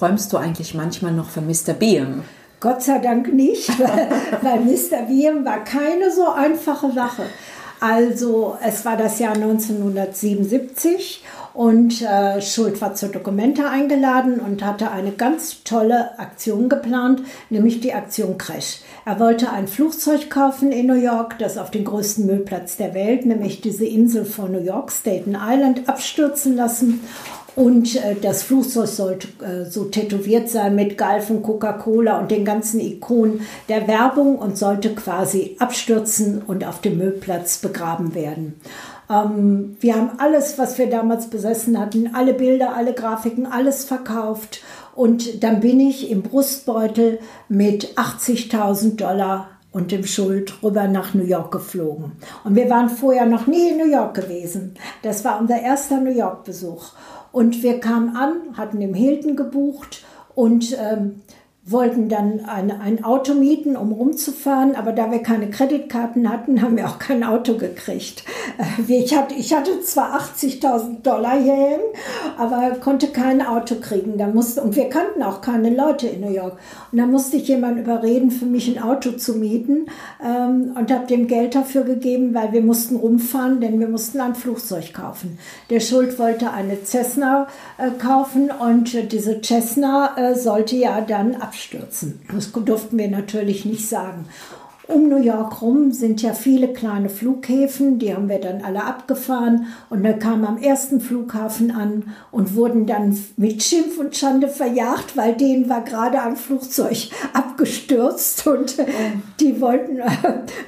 träumst du eigentlich manchmal noch von Mr. Beam? Gott sei Dank nicht, weil, weil Mr. Beam war keine so einfache Sache. Also es war das Jahr 1977 und äh, Schuld war zur Dokumente eingeladen und hatte eine ganz tolle Aktion geplant, nämlich die Aktion Crash. Er wollte ein Flugzeug kaufen in New York, das auf den größten Müllplatz der Welt, nämlich diese Insel von New York, Staten Island, abstürzen lassen. Und äh, das Flugzeug sollte äh, so tätowiert sein mit Galfen, Coca-Cola und den ganzen Ikonen der Werbung und sollte quasi abstürzen und auf dem Müllplatz begraben werden. Ähm, wir haben alles, was wir damals besessen hatten, alle Bilder, alle Grafiken, alles verkauft. Und dann bin ich im Brustbeutel mit 80.000 Dollar und dem Schuld rüber nach New York geflogen. Und wir waren vorher noch nie in New York gewesen. Das war unser erster New York-Besuch. Und wir kamen an, hatten im Hilton gebucht und ähm, wollten dann ein, ein Auto mieten, um rumzufahren, aber da wir keine Kreditkarten hatten, haben wir auch kein Auto gekriegt. Äh, ich hatte, ich hatte zwar 80.000 Dollar hierhin, aber konnte kein Auto kriegen. Da musste, und wir kannten auch keine Leute in New York. Und da musste ich jemanden überreden, für mich ein Auto zu mieten ähm, und habe dem Geld dafür gegeben, weil wir mussten rumfahren, denn wir mussten ein Flugzeug kaufen. Der Schuld wollte eine Cessna äh, kaufen und äh, diese Cessna äh, sollte ja dann abstürzen. Das durften wir natürlich nicht sagen. Um New York rum sind ja viele kleine Flughäfen, die haben wir dann alle abgefahren und wir kamen am ersten Flughafen an und wurden dann mit Schimpf und Schande verjagt, weil denen war gerade ein Flugzeug abgestürzt und die wollten äh,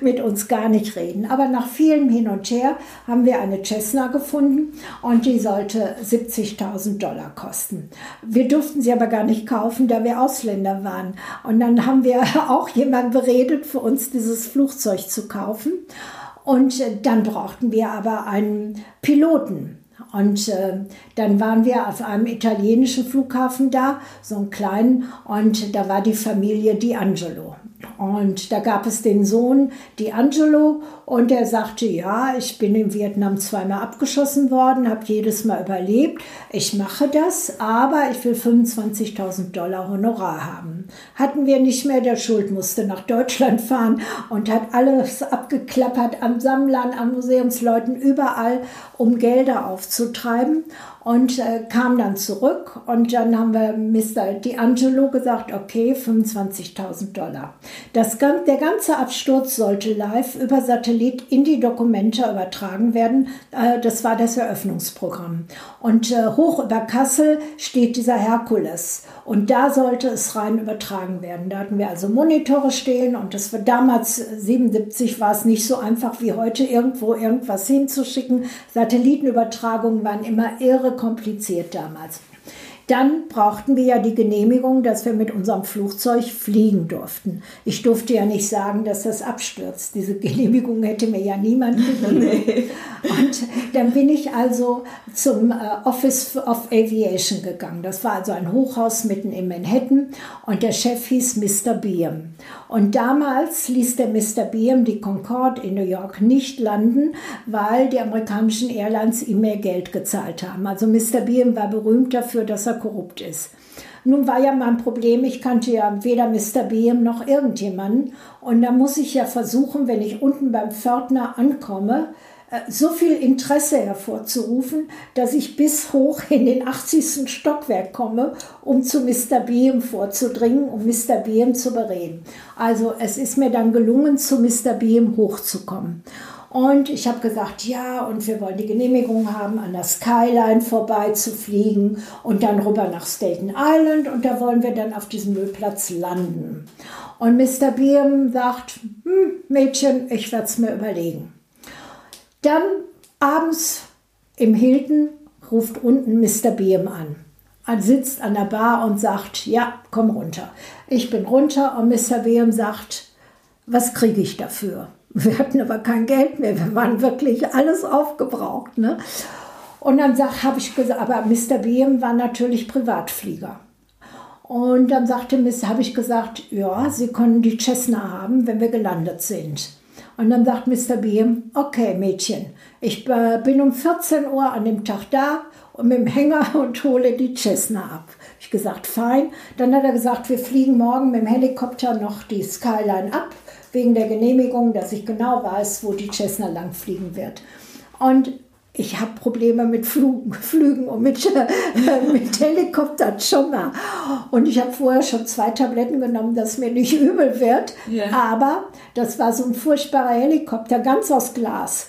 mit uns gar nicht reden. Aber nach vielem Hin und Her haben wir eine Cessna gefunden und die sollte 70.000 Dollar kosten. Wir durften sie aber gar nicht kaufen, da wir Ausländer waren. Und dann haben wir auch jemanden beredet, für uns dieses Flugzeug zu kaufen. Und äh, dann brauchten wir aber einen Piloten. Und äh, dann waren wir auf einem italienischen Flughafen da, so einen kleinen, und da war die Familie D'Angelo. Und da gab es den Sohn D'Angelo und der sagte, ja, ich bin in Vietnam zweimal abgeschossen worden, habe jedes Mal überlebt. Ich mache das, aber ich will 25.000 Dollar Honorar haben. Hatten wir nicht mehr, der Schuld musste nach Deutschland fahren und hat alles abgeklappert an Sammlern, an Museumsleuten, überall, um Gelder aufzutreiben und äh, kam dann zurück und dann haben wir Mr. D'Angelo gesagt, okay, 25.000 Dollar. Das, der ganze Absturz sollte live über Satellit in die Dokumente übertragen werden. Äh, das war das Eröffnungsprogramm. Und äh, hoch über Kassel steht dieser Herkules und da sollte es rein übertragen werden. Da hatten wir also Monitore stehen und das war damals 77 war es nicht so einfach wie heute irgendwo irgendwas hinzuschicken. Satellitenübertragungen waren immer irre kompliziert damals. Dann brauchten wir ja die Genehmigung, dass wir mit unserem Flugzeug fliegen durften. Ich durfte ja nicht sagen, dass das abstürzt. Diese Genehmigung hätte mir ja niemand gegeben. Und dann bin ich also zum äh, Office of Aviation gegangen. Das war also ein Hochhaus mitten in Manhattan und der Chef hieß Mr. Beam. Und damals ließ der Mr. Beam die Concorde in New York nicht landen, weil die amerikanischen Airlines ihm mehr Geld gezahlt haben. Also Mr. Beam war berühmt dafür, dass er korrupt ist. Nun war ja mein Problem, ich kannte ja weder Mr. Beam noch irgendjemanden. Und da muss ich ja versuchen, wenn ich unten beim Pförtner ankomme, so viel Interesse hervorzurufen, dass ich bis hoch in den 80. Stockwerk komme, um zu Mr. Beam vorzudringen, um Mr. Beam zu bereden. Also es ist mir dann gelungen, zu Mr. Beam hochzukommen. Und ich habe gesagt, ja, und wir wollen die Genehmigung haben, an der Skyline vorbeizufliegen und dann rüber nach Staten Island und da wollen wir dann auf diesem Müllplatz landen. Und Mr. Beam sagt, hm, Mädchen, ich werde es mir überlegen. Dann abends im Hilton ruft unten Mr. Beam an. Er sitzt an der Bar und sagt, ja, komm runter. Ich bin runter und Mr. Beam sagt, was kriege ich dafür? Wir hatten aber kein Geld mehr, wir waren wirklich alles aufgebraucht. Ne? Und dann habe ich gesagt, aber Mr. Beam war natürlich Privatflieger. Und dann sagte habe ich gesagt, ja, Sie können die Cessna haben, wenn wir gelandet sind. Und dann sagt Mr. Beam, okay Mädchen, ich bin um 14 Uhr an dem Tag da und mit dem Hänger und hole die Cessna ab. Ich gesagt, fein. Dann hat er gesagt, wir fliegen morgen mit dem Helikopter noch die Skyline ab, wegen der Genehmigung, dass ich genau weiß, wo die Cessna langfliegen wird. Und ich habe Probleme mit Flügen, Flügen und mit, äh, mit Helikoptern schon mal. Und ich habe vorher schon zwei Tabletten genommen, dass mir nicht übel wird. Ja. Aber das war so ein furchtbarer Helikopter, ganz aus Glas.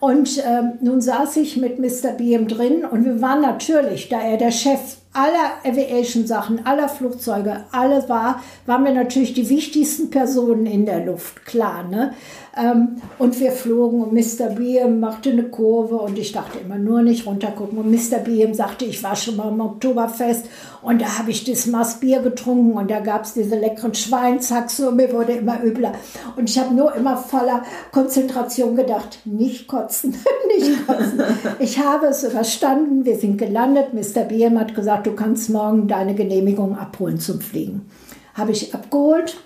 Und ähm, nun saß ich mit Mr. BM drin und wir waren natürlich, da er der Chef aller Aviation-Sachen, aller Flugzeuge, alles war, waren wir natürlich die wichtigsten Personen in der Luft, klar. Ne? Ähm, und wir flogen und Mr. Beam machte eine Kurve und ich dachte immer nur nicht runtergucken. Und Mr. Beam sagte, ich war schon mal im Oktoberfest und da habe ich das Maß Bier getrunken und da gab es diese leckeren Schweinshaxe und mir wurde immer übler. Und ich habe nur immer voller Konzentration gedacht, nicht kotzen, nicht kotzen. Ich habe es überstanden, wir sind gelandet. Mr. Beam hat gesagt, du kannst morgen deine Genehmigung abholen zum Fliegen. Habe ich abgeholt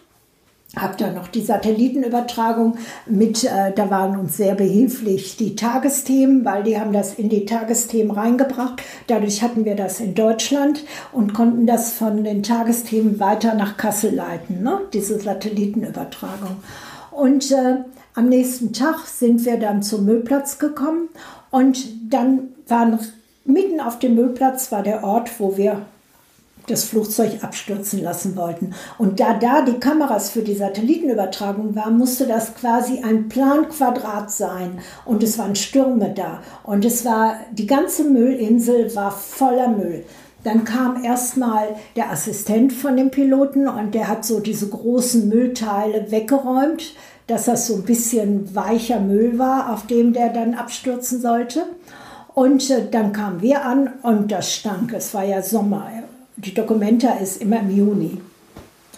habe da noch die Satellitenübertragung mit, äh, da waren uns sehr behilflich die Tagesthemen, weil die haben das in die Tagesthemen reingebracht. Dadurch hatten wir das in Deutschland und konnten das von den Tagesthemen weiter nach Kassel leiten, ne? diese Satellitenübertragung. Und äh, am nächsten Tag sind wir dann zum Müllplatz gekommen und dann waren mitten auf dem Müllplatz war der Ort, wo wir das Flugzeug abstürzen lassen wollten. Und da da die Kameras für die Satellitenübertragung waren, musste das quasi ein Planquadrat sein. Und es waren Stürme da. Und es war, die ganze Müllinsel war voller Müll. Dann kam erstmal der Assistent von dem Piloten und der hat so diese großen Müllteile weggeräumt, dass das so ein bisschen weicher Müll war, auf dem der dann abstürzen sollte. Und äh, dann kamen wir an und das stank. Es war ja Sommer. Die Documenta ist immer im Juni.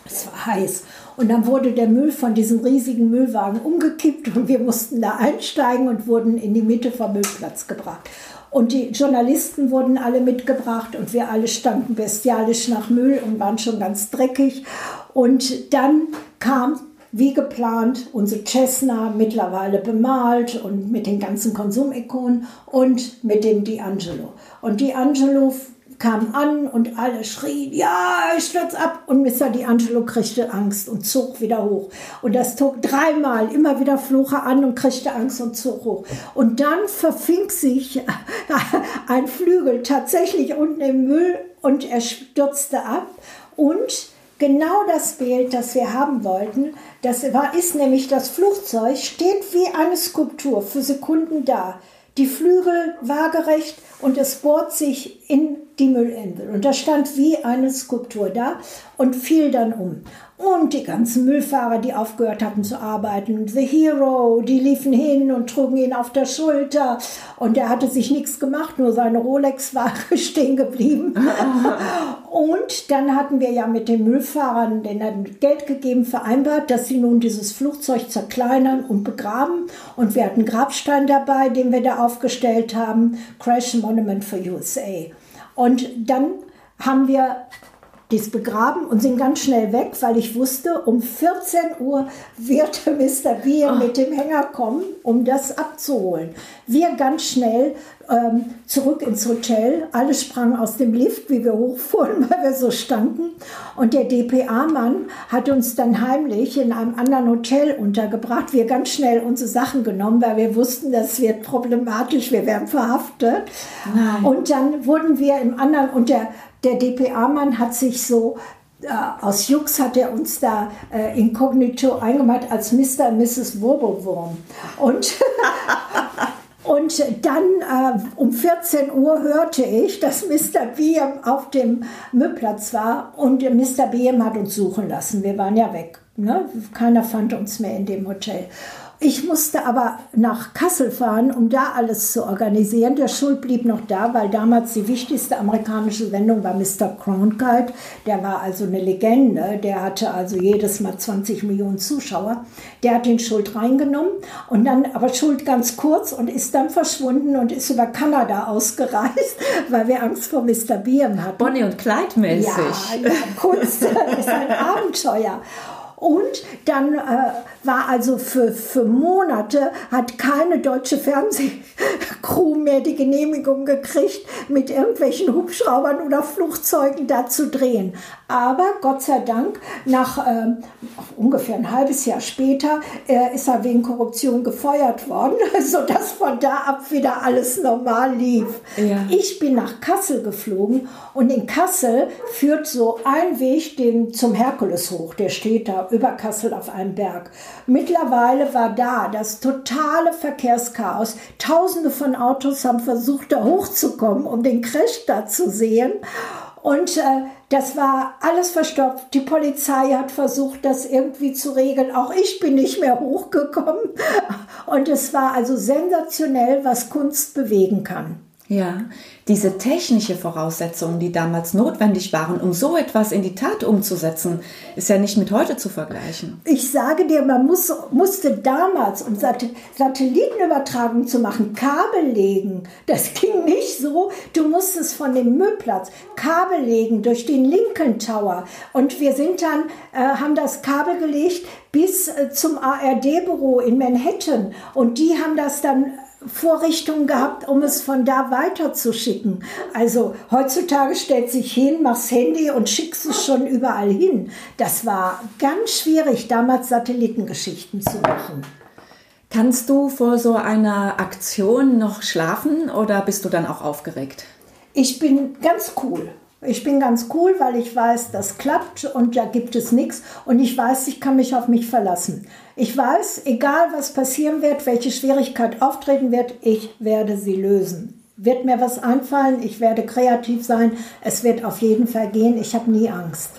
Es war heiß. Und dann wurde der Müll von diesem riesigen Müllwagen umgekippt und wir mussten da einsteigen und wurden in die Mitte vom Müllplatz gebracht. Und die Journalisten wurden alle mitgebracht und wir alle standen bestialisch nach Müll und waren schon ganz dreckig. Und dann kam wie geplant unsere Cessna mittlerweile bemalt und mit den ganzen Konsumikonen und mit dem D'Angelo. Und D'Angelo kam an und alle schrien, ja, ich stürz ab. Und Mr. D'Angelo kriegte Angst und zog wieder hoch. Und das zog dreimal, immer wieder er an und kriegte Angst und zog hoch. Und dann verfing sich ein Flügel tatsächlich unten im Müll und er stürzte ab. Und genau das Bild, das wir haben wollten, das war, ist nämlich das Flugzeug, steht wie eine Skulptur für Sekunden da. Die Flügel waagerecht und es bohrt sich in die Müllinsel. Und da stand wie eine Skulptur da und fiel dann um. Und die ganzen Müllfahrer, die aufgehört hatten zu arbeiten, The Hero, die liefen hin und trugen ihn auf der Schulter. Und er hatte sich nichts gemacht, nur seine Rolex war stehen geblieben. und dann hatten wir ja mit den Müllfahrern denen Geld gegeben, vereinbart, dass sie nun dieses Flugzeug zerkleinern und begraben. Und wir hatten Grabstein dabei, den wir da aufgestellt haben, Crash Monument for USA. Und dann haben wir dies begraben und sind ganz schnell weg, weil ich wusste, um 14 Uhr wird Mr. Beer oh. mit dem Hänger kommen, um das abzuholen. Wir ganz schnell ähm, zurück ins Hotel. Alle sprangen aus dem Lift, wie wir hochfuhren, weil wir so standen. Und der DPA-Mann hat uns dann heimlich in einem anderen Hotel untergebracht. Wir ganz schnell unsere Sachen genommen, weil wir wussten, das wird problematisch, wir werden verhaftet. Nein. Und dann wurden wir im anderen, und der, der DPA-Mann hat sich so äh, aus Jux hat er uns da äh, inkognito eingemacht als Mr. und Mrs. Wirbelwurm. Und Und dann äh, um 14 Uhr hörte ich, dass Mr. Beam auf dem Müllplatz war und Mr. Beam hat uns suchen lassen. Wir waren ja weg. Ne? Keiner fand uns mehr in dem Hotel. Ich musste aber nach Kassel fahren, um da alles zu organisieren. Der Schuld blieb noch da, weil damals die wichtigste amerikanische Sendung war Mr. Cronkite. Der war also eine Legende. Der hatte also jedes Mal 20 Millionen Zuschauer. Der hat den Schuld reingenommen und dann aber Schuld ganz kurz und ist dann verschwunden und ist über Kanada ausgereist, weil wir Angst vor Mr. Beam hatten. Bonnie und Clyde mäßig. Ja, ja Kunst ist ein Abenteuer. Und dann äh, war also für, für Monate, hat keine deutsche Fernsehcrew mehr die Genehmigung gekriegt, mit irgendwelchen Hubschraubern oder Flugzeugen da zu drehen. Aber Gott sei Dank, nach äh, ungefähr ein halbes Jahr später, äh, ist er wegen Korruption gefeuert worden, sodass von da ab wieder alles normal lief. Ja. Ich bin nach Kassel geflogen und in Kassel führt so ein Weg den, zum Herkules hoch. Der steht da über Kassel auf einem Berg. Mittlerweile war da das totale Verkehrschaos. Tausende von Autos haben versucht, da hochzukommen, um den Crash da zu sehen. Und äh, das war alles verstopft. Die Polizei hat versucht, das irgendwie zu regeln. Auch ich bin nicht mehr hochgekommen. Und es war also sensationell, was Kunst bewegen kann. Ja, diese technische Voraussetzungen, die damals notwendig waren, um so etwas in die Tat umzusetzen, ist ja nicht mit heute zu vergleichen. Ich sage dir, man muss, musste damals, um Satellitenübertragung zu machen, Kabel legen. Das ging nicht so. Du musstest von dem Müllplatz Kabel legen durch den Lincoln Tower. Und wir sind dann, äh, haben das Kabel gelegt bis äh, zum ARD-Büro in Manhattan. Und die haben das dann Vorrichtungen gehabt, um es von da weiter zu schicken. Also heutzutage stellt sich hin, machst Handy und schickst es schon überall hin. Das war ganz schwierig, damals Satellitengeschichten zu machen. Kannst du vor so einer Aktion noch schlafen oder bist du dann auch aufgeregt? Ich bin ganz cool. Ich bin ganz cool, weil ich weiß, das klappt und da gibt es nichts. Und ich weiß, ich kann mich auf mich verlassen. Ich weiß, egal was passieren wird, welche Schwierigkeit auftreten wird, ich werde sie lösen. Wird mir was einfallen, ich werde kreativ sein, es wird auf jeden Fall gehen, ich habe nie Angst.